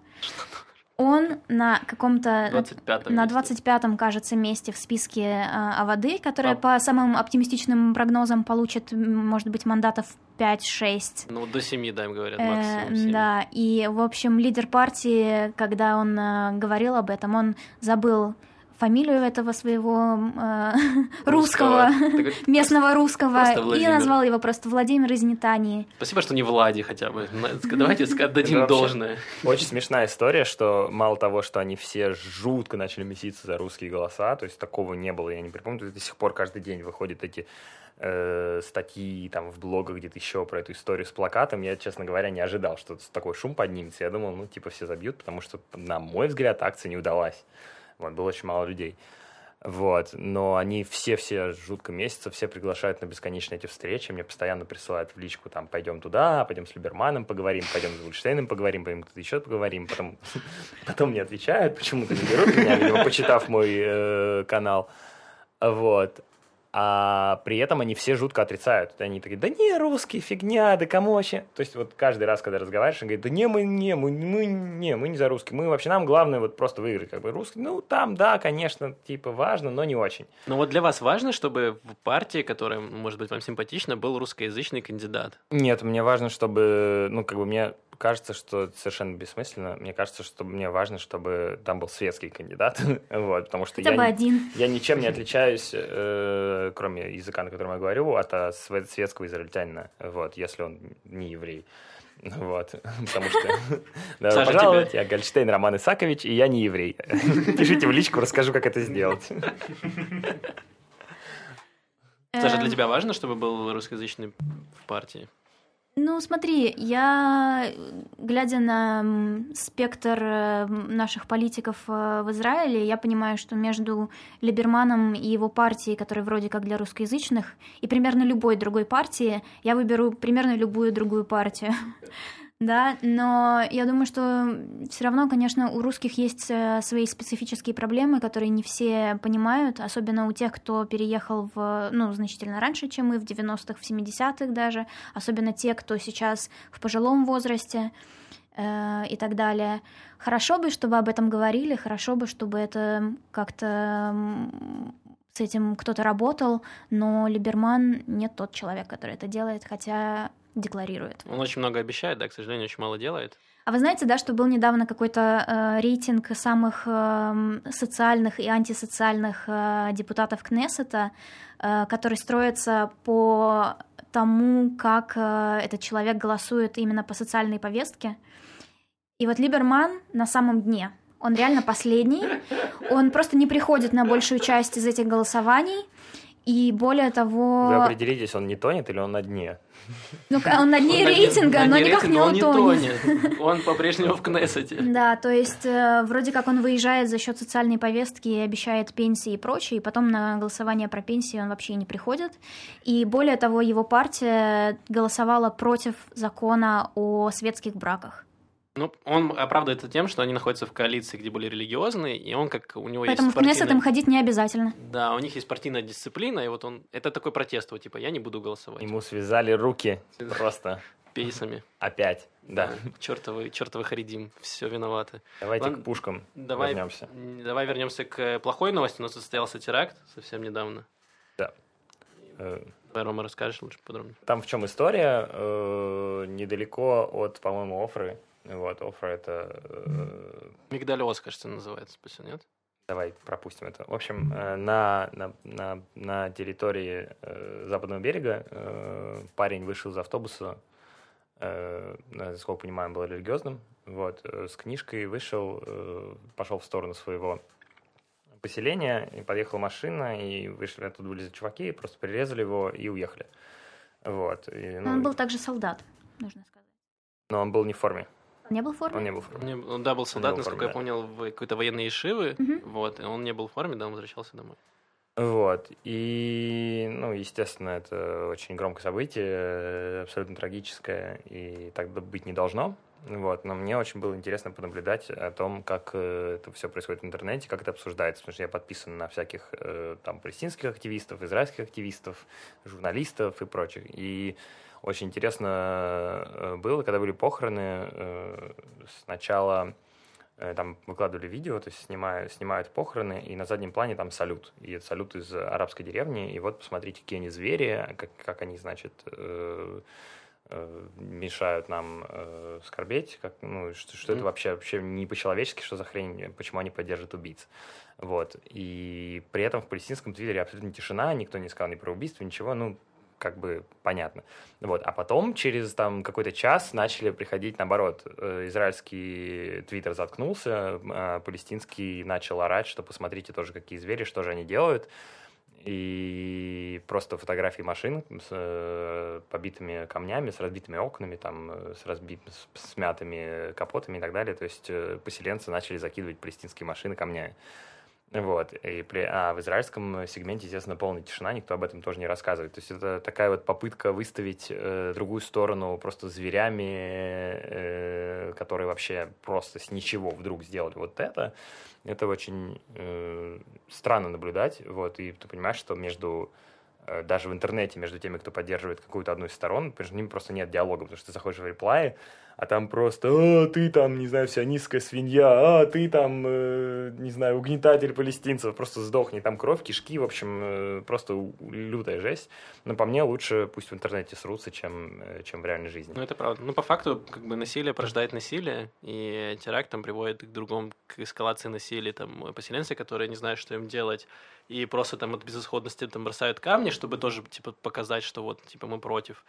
Он на каком-то 25 на 25-м, кажется, месте в списке э, Аводы, которая а... по самым оптимистичным прогнозам получит, может быть, мандатов 5-6. Ну, до 7, да, им говорят, максимум 7. Э, да, и, в общем, лидер партии, когда он э, говорил об этом, он забыл фамилию этого своего э, русского, русского [laughs] местного русского, и назвал его просто Владимир из Нетании. Спасибо, что не Влади хотя бы. Давайте дадим должное. Очень смешная история, что мало того, что они все жутко начали меситься за русские голоса, то есть такого не было, я не припомню, до сих пор каждый день выходят эти э, статьи там в блогах где-то еще про эту историю с плакатом, я, честно говоря, не ожидал, что такой шум поднимется. Я думал, ну, типа, все забьют, потому что, на мой взгляд, акция не удалась. Вот, было очень мало людей. Вот, но они все-все жутко месяца, все приглашают на бесконечные эти встречи, мне постоянно присылают в личку, там, пойдем туда, пойдем с Либерманом поговорим, пойдем с Вульштейном поговорим, пойдем кто-то еще поговорим, потом, [laughs] потом не отвечают, почему-то не берут меня, видимо, почитав мой э, канал, вот, а при этом они все жутко отрицают. Они такие, да не, русские, фигня, да кому вообще? То есть вот каждый раз, когда разговариваешь, он говорит, да не, мы не, мы, мы не, мы не за русские, мы вообще, нам главное вот просто выиграть, как бы русский, ну там, да, конечно, типа важно, но не очень. Но вот для вас важно, чтобы в партии, которая, может быть, вам симпатична, был русскоязычный кандидат? Нет, мне важно, чтобы, ну, как бы мне кажется, что это совершенно бессмысленно. Мне кажется, что мне важно, чтобы там был светский кандидат, [laughs] вот, потому что Хотя я, бы один. я ничем не отличаюсь, э, кроме языка, на котором я говорю, от а, светского израильтянина, вот, если он не еврей. [laughs] Вот, [laughs] потому что... Добро пожаловать, я Гольштейн Роман Исакович, и я не еврей. Пишите в личку, расскажу, как это сделать. Саша, для эм. тебя важно, чтобы был русскоязычный в партии? Ну, смотри, я, глядя на спектр э, наших политиков э, в Израиле, я понимаю, что между Либерманом и его партией, которая вроде как для русскоязычных, и примерно любой другой партии, я выберу примерно любую другую партию. Да, но я думаю, что все равно, конечно, у русских есть э, свои специфические проблемы, которые не все понимают, особенно у тех, кто переехал в, ну, значительно раньше, чем мы, в 90-х, в 70-х даже, особенно те, кто сейчас в пожилом возрасте э, и так далее. Хорошо бы, чтобы об этом говорили, хорошо бы, чтобы это как-то с этим кто-то работал, но Либерман не тот человек, который это делает, хотя декларирует. Он очень много обещает, да, к сожалению, очень мало делает. А вы знаете, да, что был недавно какой-то э, рейтинг самых э, социальных и антисоциальных э, депутатов Кнессета, э, который строится по тому, как э, этот человек голосует именно по социальной повестке. И вот Либерман на самом дне. Он реально последний. Он просто не приходит на большую часть из этих голосований. И более того... Вы определитесь, он не тонет или он на дне? Ну, он на дне рейтинга, но никак не он утонет. Он по-прежнему в Кнессете. [laughs] Да, то есть э, вроде как он выезжает за счет социальной повестки и обещает пенсии и прочее, и потом на голосование про пенсии он вообще не приходит. И более того, его партия голосовала против закона о светских браках. Ну, он оправдывает это тем, что они находятся в коалиции, где были религиозные, и он как у него Поэтому есть в Кнессет партийная- им ходить не обязательно. Да, у них есть партийная дисциплина, и вот он... Это такой протест, вот, типа, я не буду голосовать. Ему связали руки [laughs] просто Пейсами. опять. Да. Чертовы, чертовы харидим, все виноваты. Давайте Ладно, к пушкам Давай вернемся. Давай вернемся к плохой новости. У нас состоялся теракт совсем недавно. Э, Давай, Рома, расскажешь лучше подробнее. Там в чем история? Э, Недалеко от, по-моему, Офры. Вот, Офра это... э, Мигдалиоз, кажется, называется, спасибо, нет? Давай пропустим это. В общем, э, на, на, на, на территории э, западного берега э, парень вышел из автобуса, э, насколько понимаю, он был религиозным, вот, э, с книжкой вышел, э, пошел в сторону своего поселения, и подъехала машина, и вышли оттуда вылезли чуваки, просто прирезали его и уехали. Вот. и, Но ну, он был также солдат, нужно сказать. но он был не в форме. Не был в форме? Он не был в форме. Не- Он, да, был солдат, был насколько форме, я да. понял, в какой-то военной ешивы, Мгм. вот, и он не был в форме, да, он возвращался домой. Вот. И, ну, естественно, это очень громкое событие, абсолютно трагическое, и так быть не должно. Вот. Но мне очень было интересно понаблюдать о том, как э, это все происходит в интернете, как это обсуждается, потому что я подписан на всяких э, там палестинских активистов, израильских активистов, журналистов и прочих. И очень интересно э, было, когда были похороны, э, сначала э, там выкладывали видео, то есть снимают, снимают похороны, и на заднем плане там салют. И это салют из арабской деревни. И вот посмотрите, какие они звери, как, как они, значит, э, э, мешают нам э, скорбеть, как, ну, что, что это Мгм. вообще, вообще не по-человечески, что за хрень, почему они поддерживают убийц. Вот. И при этом в палестинском твиттере абсолютно тишина, никто не сказал ни про убийство, ничего, ну, как бы понятно. Вот. А потом, через там какой-то час, начали приходить, наоборот, э, израильский твиттер заткнулся, а палестинский начал орать, что посмотрите тоже, какие звери, что же они делают. И просто фотографии машин с э, побитыми камнями, с разбитыми окнами, там, э, с, разби... с смятыми капотами и так далее. То есть поселенцы начали закидывать палестинские машины камнями. Вот. И при... А в израильском сегменте, естественно, полная тишина, никто об этом тоже не рассказывает. То есть это такая вот попытка выставить э, другую сторону просто зверями, э, которые вообще просто с ничего вдруг сделали вот это. Это очень э, странно наблюдать. Вот. И ты понимаешь, что между э, даже в интернете между теми, кто поддерживает какую-то одну из сторон, между ними просто нет диалога, потому что ты заходишь в реплаи, а там просто «А, ты там, не знаю, вся низкая свинья, а ты там, э, не знаю, угнетатель палестинцев, просто сдохни, там кровь, кишки, в общем, э, просто лютая жесть. Но по мне лучше пусть в интернете срутся, чем, э, чем в реальной жизни. Ну, это правда. Ну, по факту, как бы насилие порождает насилие, и теракт там приводит к другому, к эскалации насилия. Там поселенцы, которые не знают, что им делать, и просто там от безысходности там бросают камни, чтобы тоже, типа, показать, что вот, типа, мы против.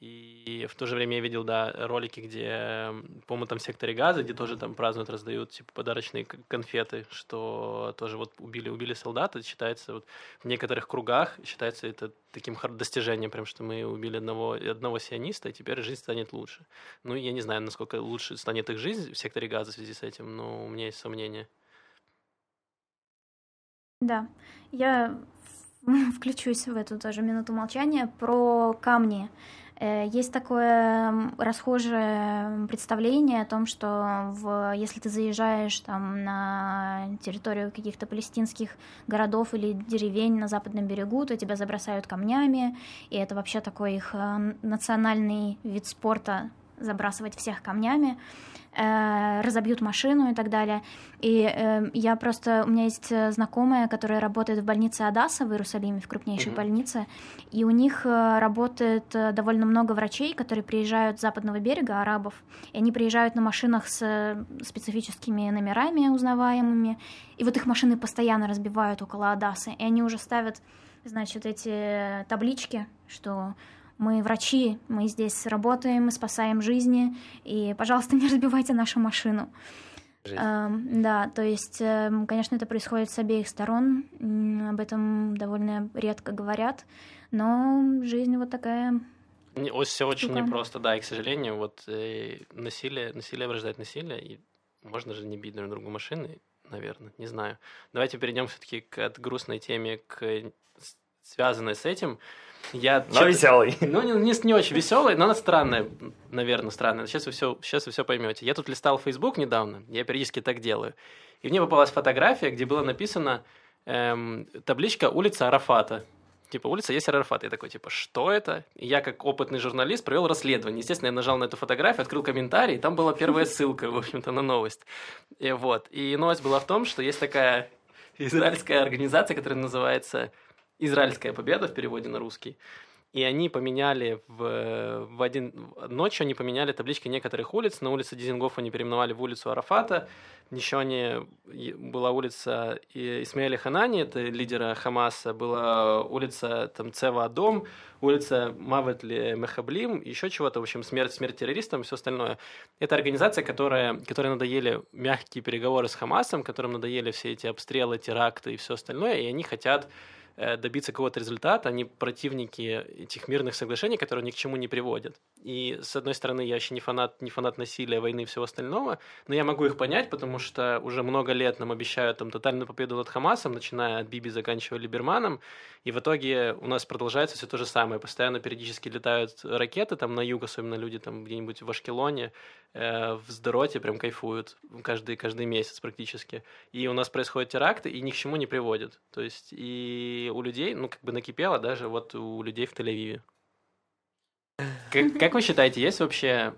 И в то же время я видел, да, ролики, где, по-моему, там в секторе газа, где тоже там празднуют, раздают, типа, подарочные конфеты, что тоже вот убили, убили солдата, считается вот в некоторых кругах, считается это таким достижением, прям, что мы убили одного, одного сиониста, и теперь жизнь станет лучше. Ну, я не знаю, насколько лучше станет их жизнь в секторе газа в связи с этим, но у меня есть сомнения. Да, я [laughs] включусь в эту тоже минуту молчания про камни. Э, Есть такое расхожее представление о том, что в, если ты заезжаешь там на территорию каких-то палестинских городов или деревень на западном берегу, то тебя забросают камнями, и это вообще такой их э, национальный вид спорта забрасывать всех камнями, э, разобьют машину и так далее. И э, я просто... У меня есть знакомая, которая работает в больнице Адаса в Иерусалиме, в крупнейшей mm-hmm. больнице, и у них э, работает э, довольно много врачей, которые приезжают с западного берега, арабов, и они приезжают на машинах с э, специфическими номерами узнаваемыми, и вот их машины постоянно разбивают около Адасы, и они уже ставят, значит, эти таблички, что мы врачи, мы здесь работаем, мы спасаем жизни, и, пожалуйста, [laughs] не разбивайте нашу машину. Эм, да, то есть, эм, конечно, это происходит с обеих сторон, об этом довольно редко говорят, но жизнь вот такая. Все очень штука. непросто, да, и, к сожалению, вот э, насилие, насилие рождает насилие, и можно же не бить друг другу машины, наверное, не знаю. Давайте перейдем все-таки к от грустной теме, к связанной с этим. Я но веселый. Ну, не, не, не очень веселый, но она странная, наверное, странная. Сейчас вы все, сейчас вы все поймете. Я тут листал Facebook недавно, я периодически так делаю. И мне попалась фотография, где было написано эм, табличка улица Арафата. Типа, улица есть Арафат. Я такой, типа, что это? И я, как опытный журналист, провел расследование. Естественно, я нажал на эту фотографию, открыл комментарий, и там была первая ссылка, в общем-то, на новость. И вот. И новость была в том, что есть такая израильская организация, которая называется «Израильская победа» в переводе на русский. И они поменяли в, в один ночью они поменяли таблички некоторых улиц. На улице Дизингоф они переименовали в улицу Арафата. Еще они, была улица Исмаэля Ханани, это лидера Хамаса, была улица там, Цева Адом, улица Маветли Мехаблим, еще чего-то, в общем, смерть, смерть террористам и все остальное. Это организация, которая, которой надоели мягкие переговоры с Хамасом, которым надоели все эти обстрелы, теракты и все остальное, и они хотят добиться какого-то результата, они противники этих мирных соглашений, которые ни к чему не приводят. И, с одной стороны, я вообще не фанат, не фанат насилия, войны и всего остального, но я могу их понять, потому что уже много лет нам обещают там тотальную победу над Хамасом, начиная от Биби, заканчивая Либерманом, и в итоге у нас продолжается все то же самое. Постоянно периодически летают ракеты там на юг, особенно люди там где-нибудь в Ашкелоне, э, в Сдороте прям кайфуют каждый, каждый месяц практически. И у нас происходят теракты, и ни к чему не приводят. То есть и у людей, ну, как бы накипело даже вот у людей в Тель-Авиве. [laughs] Как, как вы считаете, есть вообще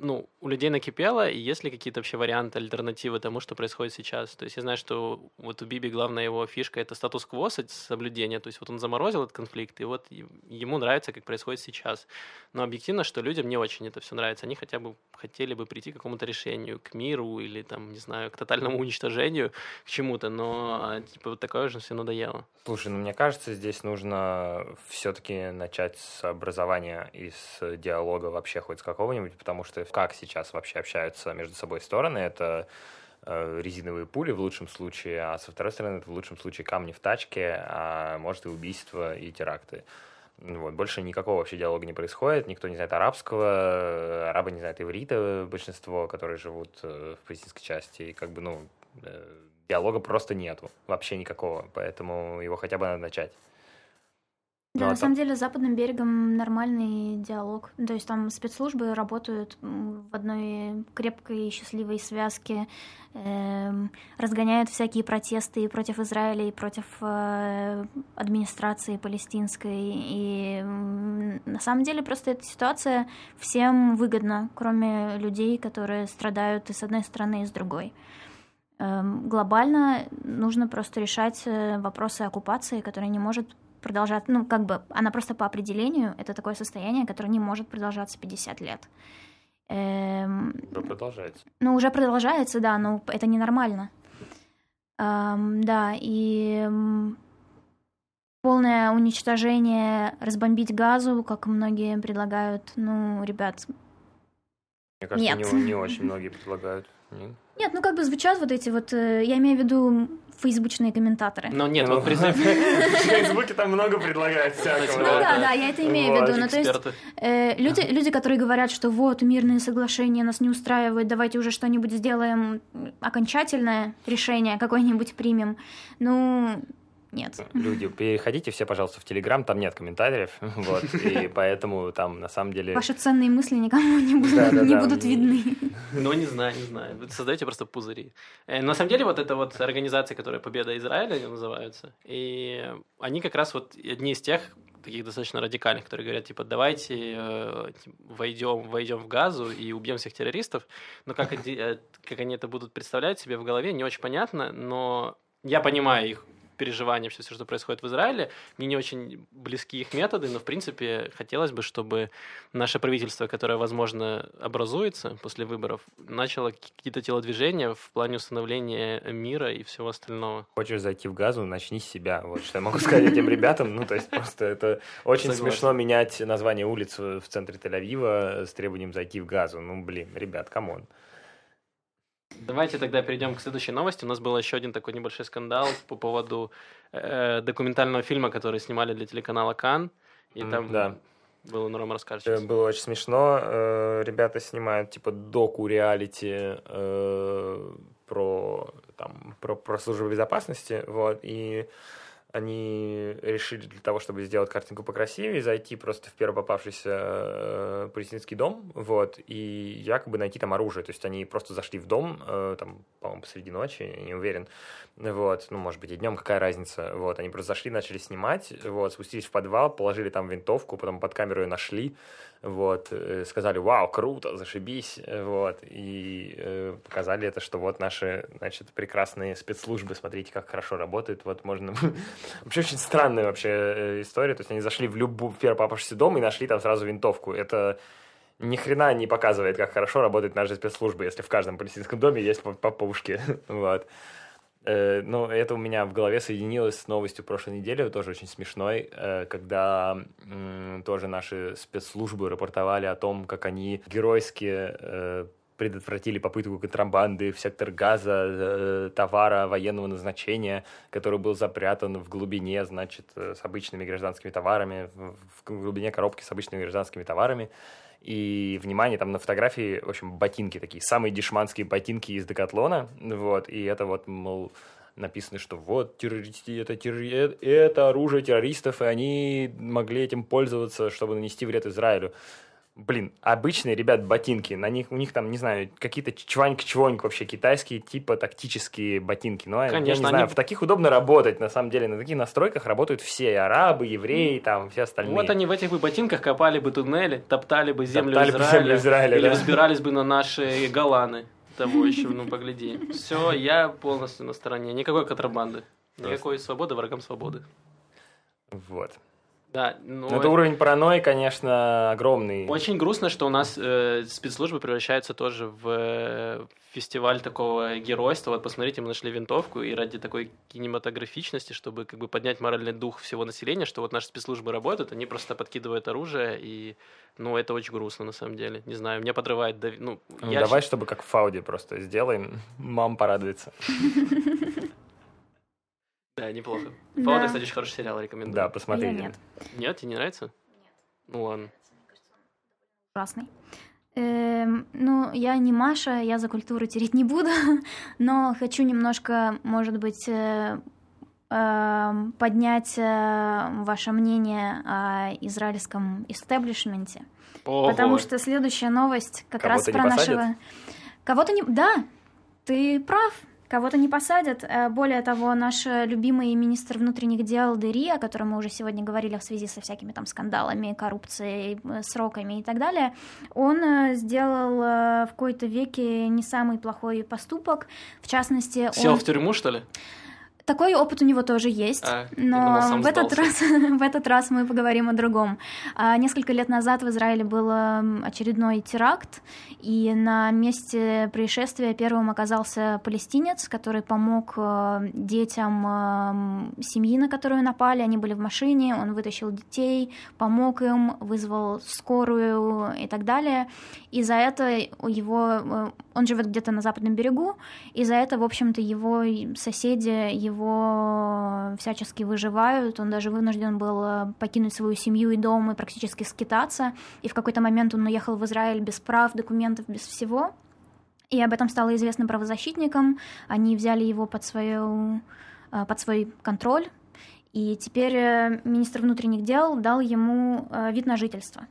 ну, у людей накипело, и есть ли какие-то вообще варианты, альтернативы тому, что происходит сейчас? То есть я знаю, что вот у Биби главная его фишка — это статус-кво соблюдение, то есть вот он заморозил этот конфликт, и вот ему нравится, как происходит сейчас. Но объективно, что людям не очень это все нравится, они хотя бы хотели бы прийти к какому-то решению, к миру или там, не знаю, к тотальному [laughs] уничтожению, к чему-то, но а, типа вот такое уже все надоело. Слушай, ну мне кажется, здесь нужно все-таки начать с образования и с диалога вообще хоть с какого-нибудь, потому что как сейчас вообще общаются между собой стороны, это э, резиновые пули в лучшем случае, а со второй стороны это в лучшем случае камни в тачке, а может и убийства и теракты. Вот, больше никакого вообще диалога не происходит, никто не знает арабского, арабы не знают иврита, большинство, которые живут э, в палестинской части, и как бы, ну, э, диалога просто нету, вообще никакого, поэтому его хотя бы надо начать. Да, ну, на самом деле с западным берегом нормальный диалог. То есть там спецслужбы работают в одной крепкой и счастливой связке, э, разгоняют всякие протесты и против Израиля, и против э, администрации палестинской. И э, на самом деле просто эта ситуация всем выгодна, кроме людей, которые страдают и с одной стороны, и с другой. Эм, глобально нужно просто решать э, вопросы оккупации, которые не может продолжаться, ну, как бы, она просто по определению, это такое состояние, которое не может продолжаться 50 лет. Эм, продолжается. Ну, уже продолжается, да, но это ненормально. Эм, да, и полное уничтожение, разбомбить газу, как многие предлагают, ну, ребят, Мне кажется, Нет. Не, не очень многие предлагают. Нет? Нет, ну как бы звучат вот эти вот, э, я имею в виду фейсбучные комментаторы. Но нет, вот призыв... [laughs] В Фейсбуке там много предлагают всякого. Ну да, да, я это имею в виду. Ну то есть э, люди, люди, которые говорят, что вот мирные соглашения нас не устраивают, давайте уже что-нибудь сделаем, окончательное решение какое-нибудь примем. Ну, нет. Люди, переходите все, пожалуйста, в Телеграм, там нет комментариев, [laughs] вот, и [laughs] поэтому там на самом деле... Ваши ценные мысли никому не будут, да, да, не да. будут видны. [laughs] Ну, не знаю, не знаю. Вы создаете просто пузыри. Э, на самом деле, вот это вот организация, которая Победа Израиля, они называются, и они как раз вот одни из тех, таких достаточно радикальных, которые говорят, типа, давайте э, войдем, войдем в газу и убьем всех террористов. Но как, э, как они это будут представлять себе в голове, не очень понятно, но я понимаю их переживания, все, что происходит в Израиле. Мне не очень близки их методы, но, в принципе, хотелось бы, чтобы наше правительство, которое, возможно, образуется после выборов, начало какие-то телодвижения в плане установления мира и всего остального. Хочешь зайти в Газу, начни с себя. Вот что я могу сказать этим ребятам. Ну, то есть просто это очень смешно менять название улиц в центре Тель-Авива с требованием зайти в Газу. Ну, блин, ребят, come on. Давайте тогда перейдем к следующей новости. У нас был еще один такой небольшой скандал по поводу э, документального фильма, который снимали для телеканала Кан. И там да. было, ну, Рома, расскажешь. Э, было очень смешно. Э, ребята снимают типа доку-реалити э, про, там, про, про службу безопасности. Вот, и они решили для того, чтобы сделать картинку покрасивее, зайти просто в первый попавшийся э, палестинский дом, вот, и якобы найти там оружие. То есть они просто зашли в дом, э, там, по-моему, посреди ночи, не уверен, вот, ну, может быть, и днем, какая разница, вот, они просто зашли, начали снимать, вот, спустились в подвал, положили там винтовку, потом под камеру ее нашли, вот, э, сказали, вау, круто, зашибись, вот, и э, показали это, что вот наши, значит, прекрасные спецслужбы, смотрите, как хорошо работают, вот можно... [laughs] Вообще очень странная вообще э, история, то есть они зашли в любой первый попавшийся дом и нашли там сразу винтовку, это ни хрена не показывает, как хорошо работают наши спецслужбы, если в каждом палестинском доме есть по, по пушке, [laughs] вот. Э, ну, это у меня в голове соединилось с новостью прошлой недели, тоже очень смешной, э, когда тоже наши спецслужбы рапортовали о том, как они геройски э, предотвратили попытку контрабанды в сектор газа товара военного назначения, который был запрятан в глубине, значит, с обычными гражданскими товарами, в глубине коробки с обычными гражданскими товарами. И, внимание, там на фотографии, в общем, ботинки такие, самые дешманские ботинки из Декатлона, вот, и это вот, мол, написано, что вот террористы, это, террори... это оружие террористов, и они могли этим пользоваться, чтобы нанести вред Израилю блин, обычные, ребят, ботинки, на них, у них там, не знаю, какие-то чваньк-чвоньк вообще китайские, типа тактические ботинки. Но Конечно, я не знаю, они... в таких удобно работать, на самом деле, на таких настройках работают все, и арабы, евреи, там, все остальные. Вот они в этих бы ботинках копали бы туннели, топтали бы землю топтали Израиля, бы землю Израиля или да. взбирались бы на наши голаны. Того еще, ну, погляди. Все, я полностью на стороне. Никакой контрабанды. Никакой свободы врагам свободы. Вот. Да, ну, это уровень паранойи, конечно, огромный. Очень грустно, что у нас э, спецслужбы превращаются тоже в э, фестиваль такого геройства. Вот посмотрите, мы нашли винтовку, и ради такой кинематографичности, чтобы как бы поднять моральный дух всего населения, что вот наши спецслужбы работают, они просто подкидывают оружие, и, ну, это очень грустно на самом деле. Не знаю, меня подрывает... Ну, ну я давай, чтобы как в Фауде просто сделаем, [laughs] мам порадуется. [laughs] Да, неплохо. Да. кстати, очень хороший сериал, рекомендую. Да, посмотри. нет. Нет, тебе не нравится? Нет. Ну ладно. Ужасный. Эм, ну, я не Маша, я за культуру тереть не буду, [laughs] но хочу немножко, может быть, э, э, поднять э, ваше мнение о израильском истеблишменте. Ого. Потому что следующая новость как Кого-то раз про нашего... Кого-то не... Да, ты прав. Кого-то не посадят. Э, более того, наш любимый министр внутренних дел Дери, о котором мы уже сегодня говорили в связи со всякими там скандалами, коррупцией, э, сроками и так далее, он э, сделал в какой-то веке не самый плохой поступок. В частности, Сел он... в тюрьму, что ли? Такой опыт у него тоже есть, а, но думал, в, этот раз, [laughs] в этот раз мы поговорим о другом. А, несколько лет назад в Израиле был очередной теракт, и на месте происшествия первым оказался палестинец, который помог э, детям семьи, на которую напали. Они были в машине, он вытащил детей, помог им, вызвал скорую и так далее. И за это его... Э, он живет где-то на западном берегу, и за это, в общем-то, его соседи, его его всячески выживают. Он даже вынужден был э, покинуть свою семью и дом и практически скитаться. И в какой-то момент он уехал в Израиль без прав, документов, без всего. И об этом стало известно правозащитникам. Они взяли его под, свою, э, под свой контроль. И теперь э, министр внутренних дел дал ему вид на жительство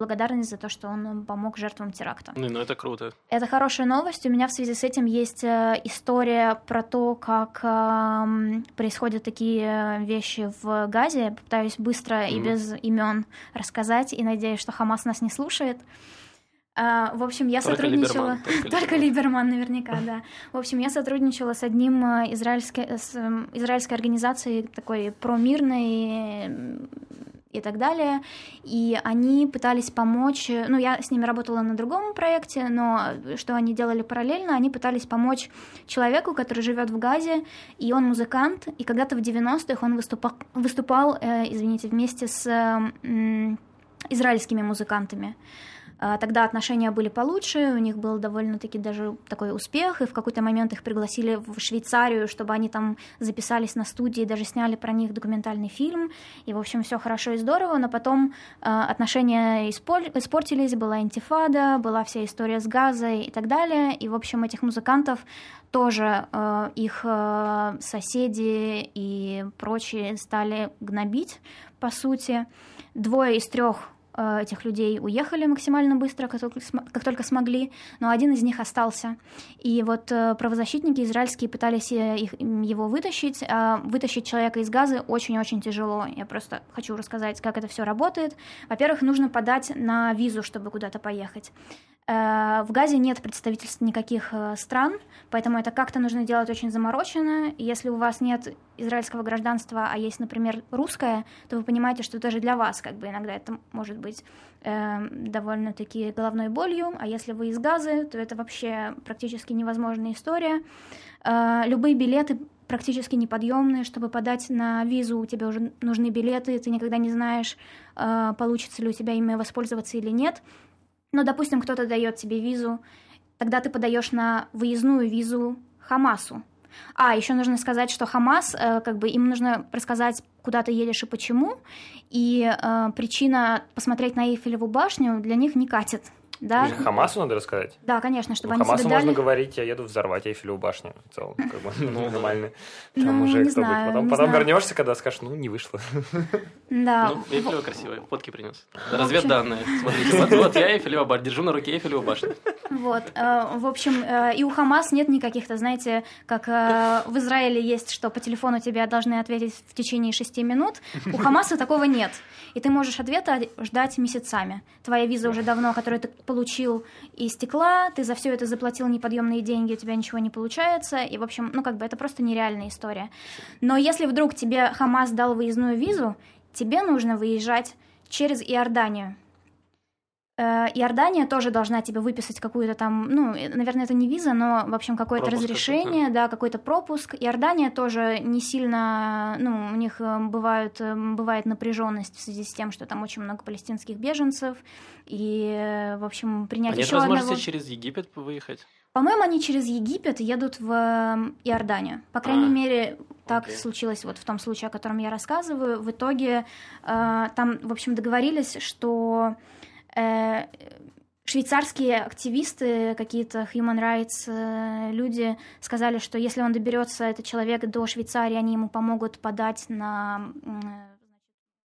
благодарность за то, что он помог жертвам теракта. Ну, ну это круто. Это хорошая новость. У меня в связи с этим есть э, история про то, как э, происходят такие вещи в Газе. Я попытаюсь быстро mm-hmm. и без имен рассказать, и надеюсь, что Хамас нас не слушает. Uh, в общем, я только сотрудничала... Либерман, только, [laughs] только Либерман, наверняка, да. В общем, я сотрудничала с одним э, израильской, с израильской организацией, такой промирной и так далее. И они пытались помочь, ну, я с ними работала на другом проекте, но что они делали параллельно, они пытались помочь человеку, который живет в Газе, и он музыкант, и когда-то в 90-х он выступал, выступал э, извините, вместе с э, израильскими музыкантами. А, тогда отношения были получше, у них был довольно-таки даже такой успех, и в какой-то момент их пригласили в Швейцарию, чтобы они там записались на студии, даже сняли про них документальный фильм, и, в общем, все хорошо и здорово, но потом э, отношения испортились, была интифада, была вся история с газой и так далее, и, в общем, этих музыкантов тоже э, их соседи и прочие стали гнобить, по сути. Двое из трех этих людей уехали максимально быстро, как только, как только смогли, но один из них остался. И вот э, правозащитники израильские пытались э, их, его вытащить. А вытащить человека из газа очень-очень тяжело. Я просто хочу рассказать, как это все работает. Во-первых, нужно подать на визу, чтобы куда-то поехать. Э, в Газе нет представительств никаких э, стран, поэтому это как-то нужно делать очень заморочено. Если у вас нет израильского гражданства, а есть, например, русское, то вы понимаете, что даже для вас как бы иногда это может быть э, довольно-таки головной болью. А если вы из Газы, то это вообще практически невозможная история. Э, любые билеты практически неподъемные, чтобы подать на визу, у тебя уже нужны билеты, ты никогда не знаешь, э, получится ли у тебя ими воспользоваться или нет. Но, допустим, кто-то дает тебе визу, тогда ты подаешь на выездную визу Хамасу. А, еще нужно сказать, что Хамас, э, как бы им нужно рассказать, куда ты едешь и почему, и э, причина посмотреть на Эйфелеву башню для них не катит. Да? Хамасу надо рассказать? Да, конечно, чтобы ну, они Хамасу себе можно дали... говорить, я еду взорвать Эйфелеву башню. В целом, как бы, ну, нормально. Там ну, уже не кто знаю. Потом, потом вернешься, когда скажешь, ну, не вышло. Да. Ну, Эйфелева красивая, фотки принес. Разведданные. Смотрите, вот, вот я Эйфелева башня, держу на руке Эйфелеву башню. Вот, э, в общем, э, и у Хамас нет никаких-то, знаете, как э, в Израиле есть, что по телефону тебе должны ответить в течение шести минут. У Хамаса такого нет. И ты можешь ответа ждать месяцами. Твоя виза уже давно, которую ты получил, истекла, ты за все это заплатил неподъемные деньги, у тебя ничего не получается. И, в общем, ну как бы это просто нереальная история. Но если вдруг тебе Хамас дал выездную визу, тебе нужно выезжать через Иорданию. Э, Иордания тоже должна тебе выписать какую-то там, ну, наверное, это не виза, но, в общем, какое-то разрешение, какой-то. да, какой-то пропуск. Иордания тоже не сильно, ну, у них э, бывают, э, бывает напряженность в связи с тем, что там очень много палестинских беженцев, и, в общем, принять а нет еще возможности одного... через Египет выехать? По-моему, они через Египет едут в Иорданию. По крайней А, мере, так окей. случилось вот в том случае, о котором я рассказываю. В итоге э, там, в общем, договорились, что швейцарские активисты, какие-то human rights э, люди сказали, что если он доберется, этот человек, до Швейцарии, они ему помогут подать на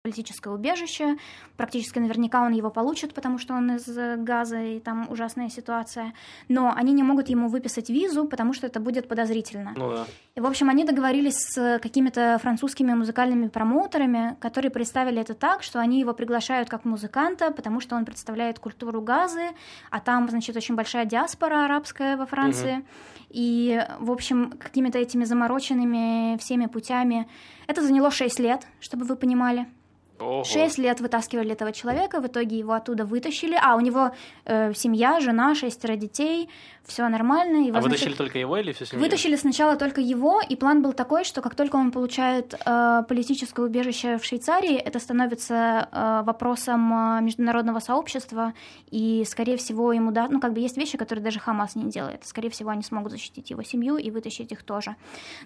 политическое убежище. Практически наверняка он его получит, потому что он из э, Газа, и там ужасная ситуация. Но они не могут ему выписать визу, потому что это будет подозрительно. Ну да. И, в общем, они договорились с какими-то французскими музыкальными промоутерами, которые представили это так, что они его приглашают как музыканта, потому что он представляет культуру Газы, а там, значит, очень большая диаспора арабская во Франции. И, в общем, какими-то этими замороченными всеми путями. Это заняло 6 лет, чтобы вы понимали. Шесть лет вытаскивали этого человека, в итоге его оттуда вытащили. А, у него э, семья, жена, шестеро детей, все нормально. Его, А значит, вытащили только его или всю семью? Вытащили сначала только его, и план был такой, что как только он получает э, политическое убежище в Швейцарии, это становится э, вопросом э, международного сообщества, и, скорее всего, ему да, ну как бы есть вещи, которые даже Хамас не делает. Скорее всего, они смогут защитить его семью и вытащить их тоже.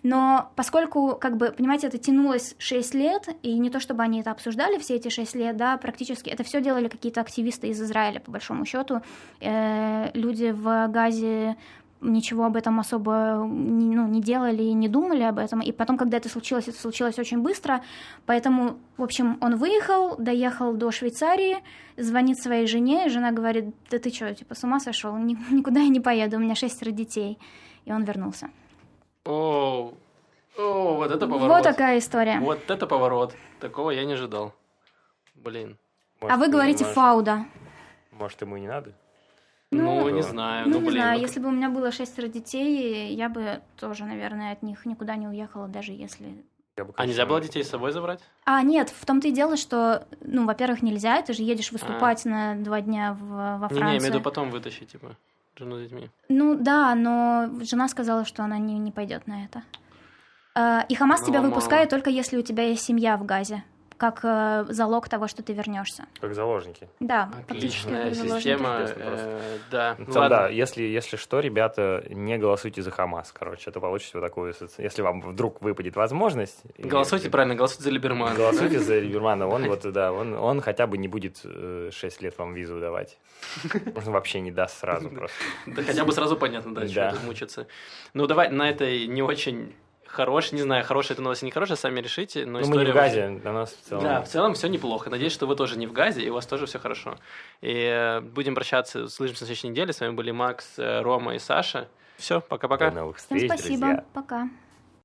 Но поскольку, как бы, понимаете, это тянулось 6 лет, и не то чтобы они это обсуждали все эти 6 лет, да, практически это все делали какие-то активисты из Израиля, по большому счету. Э, люди в Газе ничего об этом особо не, ну, не делали и не думали об этом. И потом, когда это случилось, это случилось очень быстро. Поэтому, в общем, он выехал, доехал до Швейцарии, звонит своей жене, и жена говорит, да ты что, типа, с ума сошел? Никуда я не поеду, у меня шестеро детей. И он вернулся. О, о, вот это поворот. Вот такая история. Вот это поворот. Такого я не ожидал. Блин. Может, а вы говорите может, фауда. Может, ему не надо? Ну, ну не знаю. Ну, ну не блин, знаю. Ну, если бы у меня было шестеро детей, я бы тоже, наверное, от них никуда не уехала, даже если... Бы, а нельзя было детей с собой забрать? А, нет, в том-то и дело, что, ну, во-первых, нельзя, ты же едешь выступать а. на два дня в, во Францию. Не, не, имею в виду потом вытащить, типа, жену с детьми. Ну, да, но жена сказала, что она не, не пойдет на это. А, и Хамас ну, тебя выпускает только если у тебя есть семья в Газе как э, залог того, что ты вернешься. Как заложники. Да, отличная система. Э, да, ну, ну да. Если если что, ребята, не голосуйте за Хамас, короче, это получите вот такую, если вам вдруг выпадет возможность. Голосуйте и, правильно, голосуйте за Либермана. Голосуйте за [laughs] Либермана, он вот да, он он хотя бы не будет э, 6 лет вам визу давать, [laughs] он вообще не даст сразу просто. Да хотя бы сразу понятно, да, что мучиться. Ну давай на этой не очень хороший, не знаю, хороший это новость или не хорошая, сами решите. Но ну, мы не в газе, для нас в целом. Да, в целом все неплохо. Надеюсь, что вы тоже не в газе, и у вас тоже все хорошо. И э, будем прощаться, услышимся на следующей неделе. С вами были Макс, э, Рома и Саша. Все, пока-пока. До новых встреч, Всем спасибо, друзья. пока.